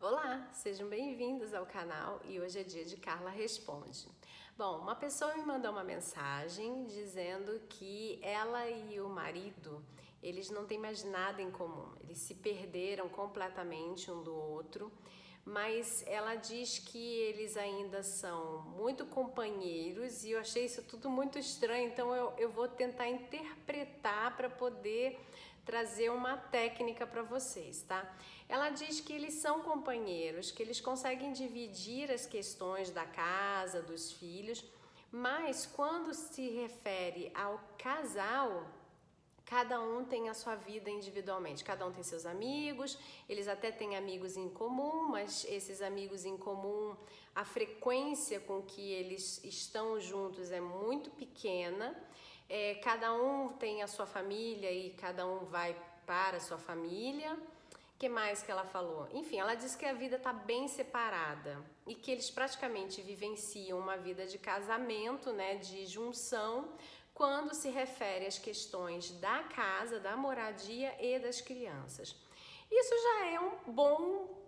Olá, sejam bem-vindos ao canal e hoje é dia de Carla Responde. Bom, uma pessoa me mandou uma mensagem dizendo que ela e o marido, eles não têm mais nada em comum, eles se perderam completamente um do outro, mas ela diz que eles ainda são muito companheiros e eu achei isso tudo muito estranho, então eu, eu vou tentar interpretar para poder trazer uma técnica para vocês, tá? Ela diz que eles são companheiros, que eles conseguem dividir as questões da casa, dos filhos, mas quando se refere ao casal, cada um tem a sua vida individualmente, cada um tem seus amigos, eles até têm amigos em comum, mas esses amigos em comum, a frequência com que eles estão juntos é muito pequena é, cada um tem a sua família e cada um vai para a sua família. que mais que ela falou? Enfim, ela disse que a vida está bem separada e que eles praticamente vivenciam uma vida de casamento, né, de junção, quando se refere às questões da casa, da moradia e das crianças. Isso já é um bom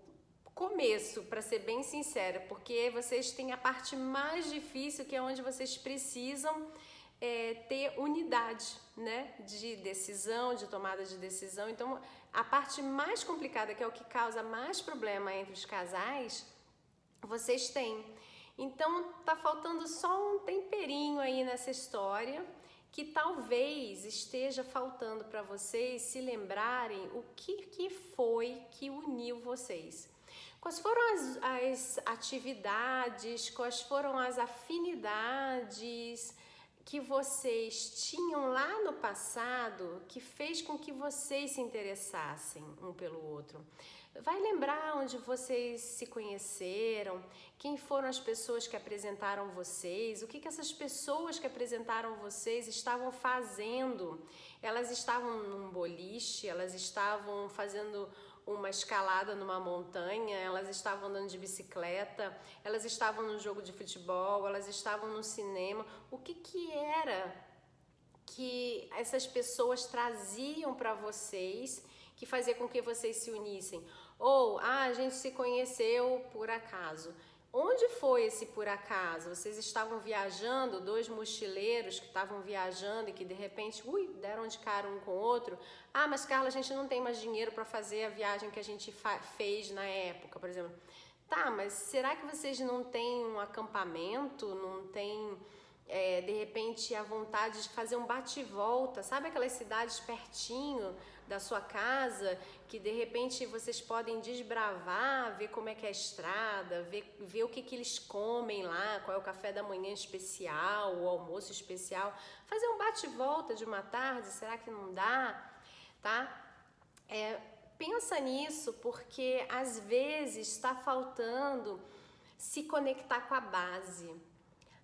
começo, para ser bem sincera, porque vocês têm a parte mais difícil, que é onde vocês precisam é, ter unidade né, de decisão, de tomada de decisão. Então, a parte mais complicada, que é o que causa mais problema entre os casais, vocês têm. Então, tá faltando só um temperinho aí nessa história que talvez esteja faltando para vocês se lembrarem o que, que foi que uniu vocês. Quais foram as, as atividades, quais foram as afinidades, que vocês tinham lá no passado que fez com que vocês se interessassem um pelo outro. Vai lembrar onde vocês se conheceram, quem foram as pessoas que apresentaram vocês, o que, que essas pessoas que apresentaram vocês estavam fazendo. Elas estavam num boliche, elas estavam fazendo uma escalada numa montanha, elas estavam andando de bicicleta, elas estavam no jogo de futebol, elas estavam no cinema. O que que era que essas pessoas traziam para vocês que fazia com que vocês se unissem? Ou ah, a gente se conheceu por acaso. Onde foi esse por acaso? Vocês estavam viajando, dois mochileiros que estavam viajando e que de repente, ui, deram de cara um com o outro. Ah, mas Carla, a gente não tem mais dinheiro para fazer a viagem que a gente fez na época, por exemplo. Tá, mas será que vocês não têm um acampamento, não tem é, de repente a vontade de fazer um bate-volta, sabe aquelas cidades pertinho da sua casa que de repente vocês podem desbravar, ver como é que é a estrada, ver, ver o que, que eles comem lá, qual é o café da manhã especial, o almoço especial, fazer um bate-volta de uma tarde, será que não dá? Tá? É, pensa nisso porque às vezes está faltando se conectar com a base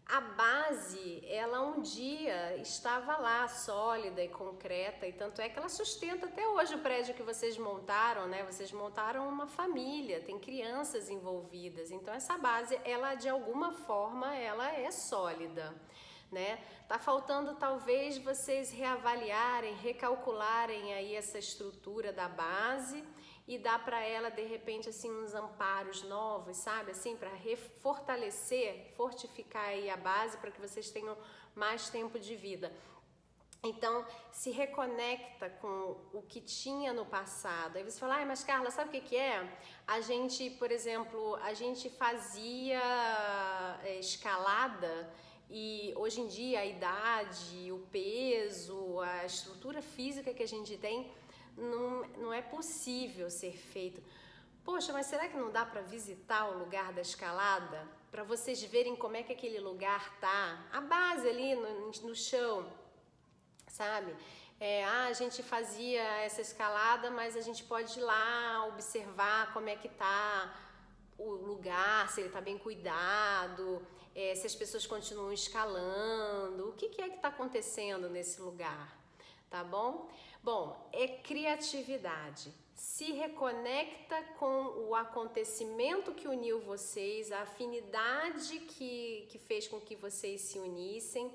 a base, ela um dia estava lá, sólida e concreta, e tanto é que ela sustenta até hoje o prédio que vocês montaram, né? Vocês montaram uma família, tem crianças envolvidas, então essa base, ela de alguma forma, ela é sólida, né? Tá faltando talvez vocês reavaliarem, recalcularem aí essa estrutura da base e dar para ela de repente assim uns amparos novos, sabe? Assim, para fortalecer, fortificar aí a base para que vocês tenham mais tempo de vida. Então, se reconecta com o que tinha no passado. Aí você fala, ah, mas Carla, sabe o que, que é? A gente, por exemplo, a gente fazia é, escalada e hoje em dia a idade, o peso, a estrutura física que a gente tem não, não é possível ser feito. Poxa, mas será que não dá para visitar o lugar da escalada? Para vocês verem como é que aquele lugar tá? A base ali no, no chão, sabe? É, ah, a gente fazia essa escalada, mas a gente pode ir lá observar como é que tá o lugar, se ele está bem cuidado, é, se as pessoas continuam escalando, o que, que é que está acontecendo nesse lugar, tá bom? Bom, é criatividade. Se reconecta com o acontecimento que uniu vocês, a afinidade que, que fez com que vocês se unissem,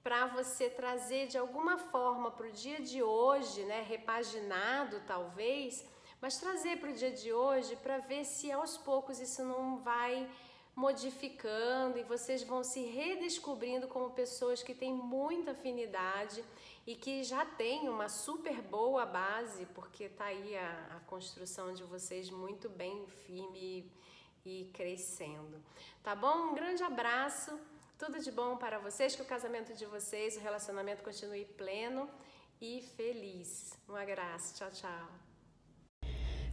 para você trazer de alguma forma para o dia de hoje, né, repaginado talvez, mas trazer para o dia de hoje para ver se aos poucos isso não vai modificando e vocês vão se redescobrindo como pessoas que têm muita afinidade e que já têm uma super boa base, porque tá aí a, a construção de vocês muito bem firme e, e crescendo. Tá bom? Um grande abraço, tudo de bom para vocês, que o casamento de vocês, o relacionamento continue pleno e feliz. Um abraço, tchau, tchau.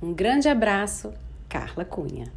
Um grande abraço, Carla Cunha.